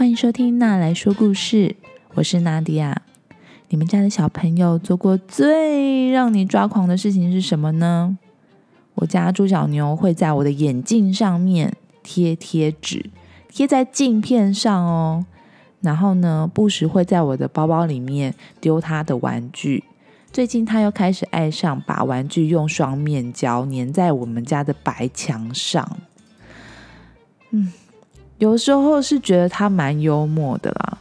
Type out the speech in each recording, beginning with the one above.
欢迎收听《娜来说故事》，我是娜迪亚。你们家的小朋友做过最让你抓狂的事情是什么呢？我家猪小牛会在我的眼镜上面贴贴纸，贴在镜片上哦。然后呢，不时会在我的包包里面丢他的玩具。最近他又开始爱上把玩具用双面胶粘在我们家的白墙上。嗯，有时候是觉得他蛮幽默的啦。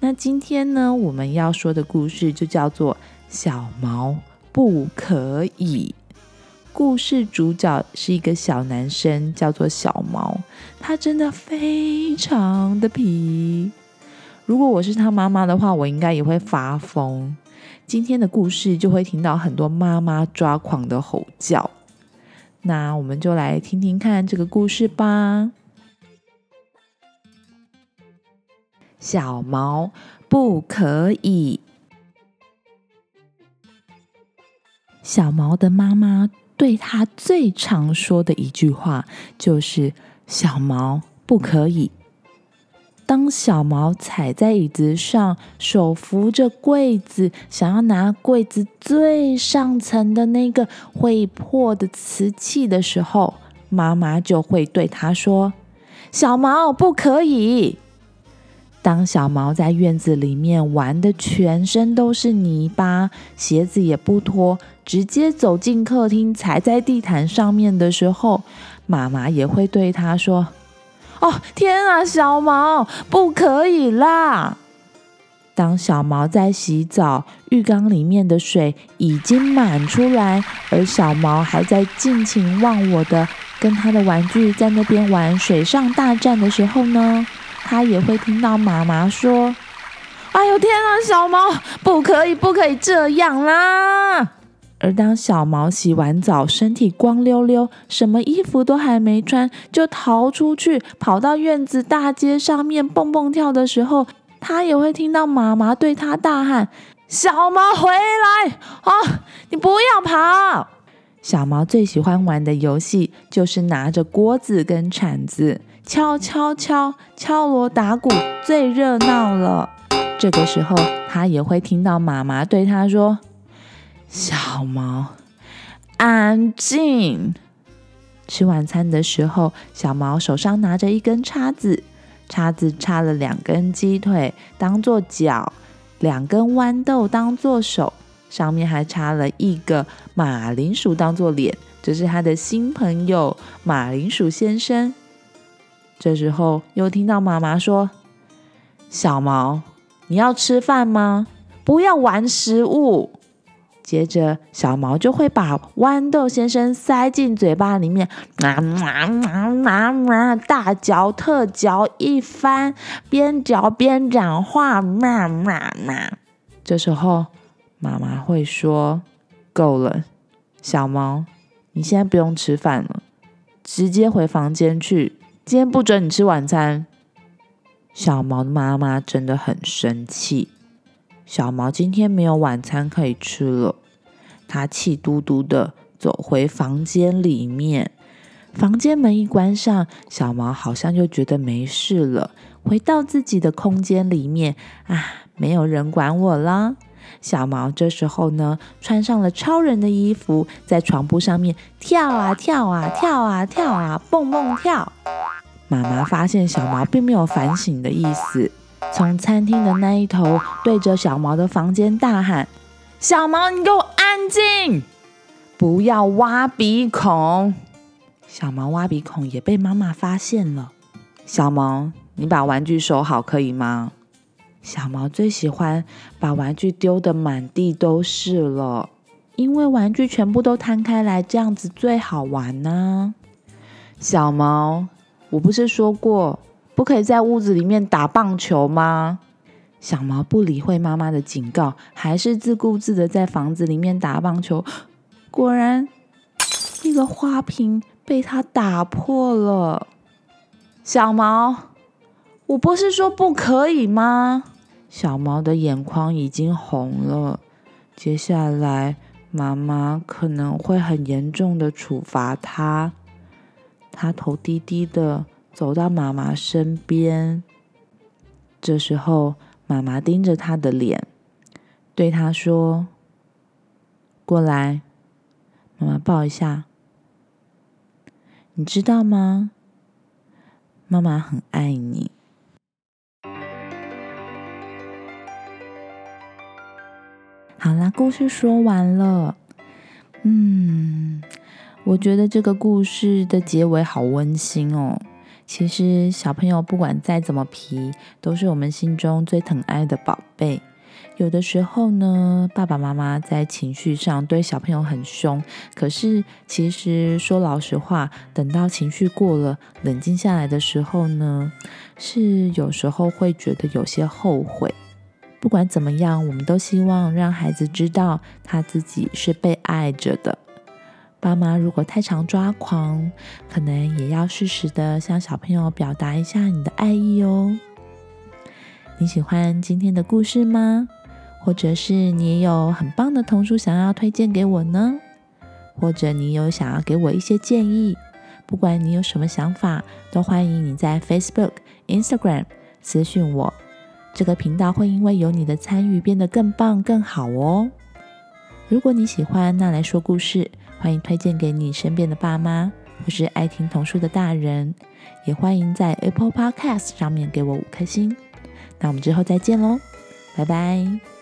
那今天呢，我们要说的故事就叫做《小毛不可以》。故事主角是一个小男生，叫做小毛，他真的非常的皮。如果我是他妈妈的话，我应该也会发疯。今天的故事就会听到很多妈妈抓狂的吼叫。那我们就来听听看这个故事吧。小毛不可以。小毛的妈妈对他最常说的一句话就是：“小毛不可以。”当小毛踩在椅子上，手扶着柜子，想要拿柜子最上层的那个会破的瓷器的时候，妈妈就会对他说：“小毛不可以。”当小毛在院子里面玩的全身都是泥巴，鞋子也不脱，直接走进客厅，踩在地毯上面的时候，妈妈也会对他说。哦天啊，小毛不可以啦！当小毛在洗澡，浴缸里面的水已经满出来，而小毛还在尽情忘我的跟他的玩具在那边玩水上大战的时候呢，他也会听到妈妈说：“哎呦天啊，小毛不可以，不可以这样啦！”而当小毛洗完澡，身体光溜溜，什么衣服都还没穿，就逃出去，跑到院子大街上面蹦蹦跳的时候，他也会听到妈妈对他大喊：“小毛回来啊，你不要跑！”小毛最喜欢玩的游戏就是拿着锅子跟铲子敲敲敲敲锣打鼓，最热闹了。这个时候，他也会听到妈妈对他说。小毛，安静。吃晚餐的时候，小毛手上拿着一根叉子，叉子插了两根鸡腿当做脚，两根豌豆当做手，上面还插了一个马铃薯当做脸。这是他的新朋友马铃薯先生。这时候又听到妈妈说：“小毛，你要吃饭吗？不要玩食物。”接着，小毛就会把豌豆先生塞进嘴巴里面，啊啊啊啊！大嚼特嚼一番，边嚼边讲话，嘛嘛嘛。这时候，妈妈会说：“够了，小毛，你现在不用吃饭了，直接回房间去。今天不准你吃晚餐。”小毛的妈妈真的很生气。小毛今天没有晚餐可以吃了，他气嘟嘟的走回房间里面。房间门一关上，小毛好像就觉得没事了，回到自己的空间里面啊，没有人管我啦。小毛这时候呢，穿上了超人的衣服，在床铺上面跳啊跳啊跳啊跳啊蹦蹦跳。妈妈发现小毛并没有反省的意思。从餐厅的那一头对着小毛的房间大喊：“小毛，你给我安静，不要挖鼻孔！”小毛挖鼻孔也被妈妈发现了。小毛，你把玩具收好，可以吗？小毛最喜欢把玩具丢得满地都是了，因为玩具全部都摊开来，这样子最好玩呢。小毛，我不是说过？不可以在屋子里面打棒球吗？小毛不理会妈妈的警告，还是自顾自的在房子里面打棒球。果然，那个花瓶被他打破了。小毛，我不是说不可以吗？小毛的眼眶已经红了。接下来，妈妈可能会很严重的处罚他。他头低低的。走到妈妈身边，这时候，妈妈盯着他的脸，对他说：“过来，妈妈抱一下。你知道吗？妈妈很爱你。”好啦，故事说完了。嗯，我觉得这个故事的结尾好温馨哦。其实小朋友不管再怎么皮，都是我们心中最疼爱的宝贝。有的时候呢，爸爸妈妈在情绪上对小朋友很凶，可是其实说老实话，等到情绪过了，冷静下来的时候呢，是有时候会觉得有些后悔。不管怎么样，我们都希望让孩子知道他自己是被爱着的。爸妈如果太常抓狂，可能也要适时的向小朋友表达一下你的爱意哦。你喜欢今天的故事吗？或者是你有很棒的童书想要推荐给我呢？或者你有想要给我一些建议？不管你有什么想法，都欢迎你在 Facebook、Instagram 私讯我。这个频道会因为有你的参与变得更棒、更好哦。如果你喜欢那来说故事。欢迎推荐给你身边的爸妈，或是爱听童书的大人，也欢迎在 Apple Podcast 上面给我五颗星。那我们之后再见喽，拜拜。